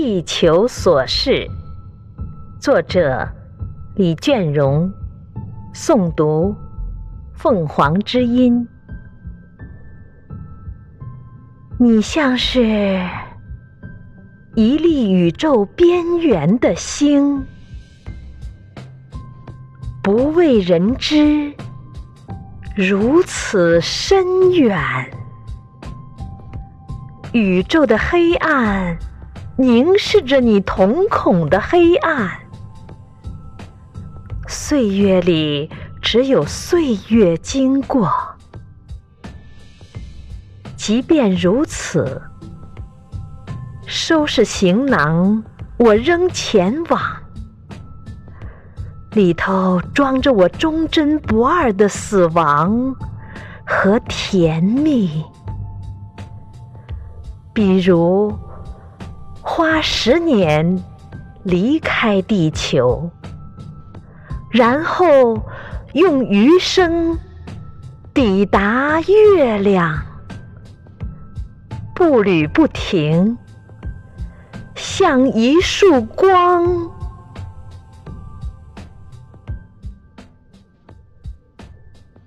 地球琐事》，作者李卷荣，诵读凤凰之音。你像是一粒宇宙边缘的星，不为人知，如此深远。宇宙的黑暗凝视着你瞳孔的黑暗，岁月里只有岁月经过。即便如此，收拾行囊，我仍前往。里头装着我忠贞不二的死亡和甜蜜。比如，花十年离开地球，然后用余生抵达月亮，步履不停，像一束光。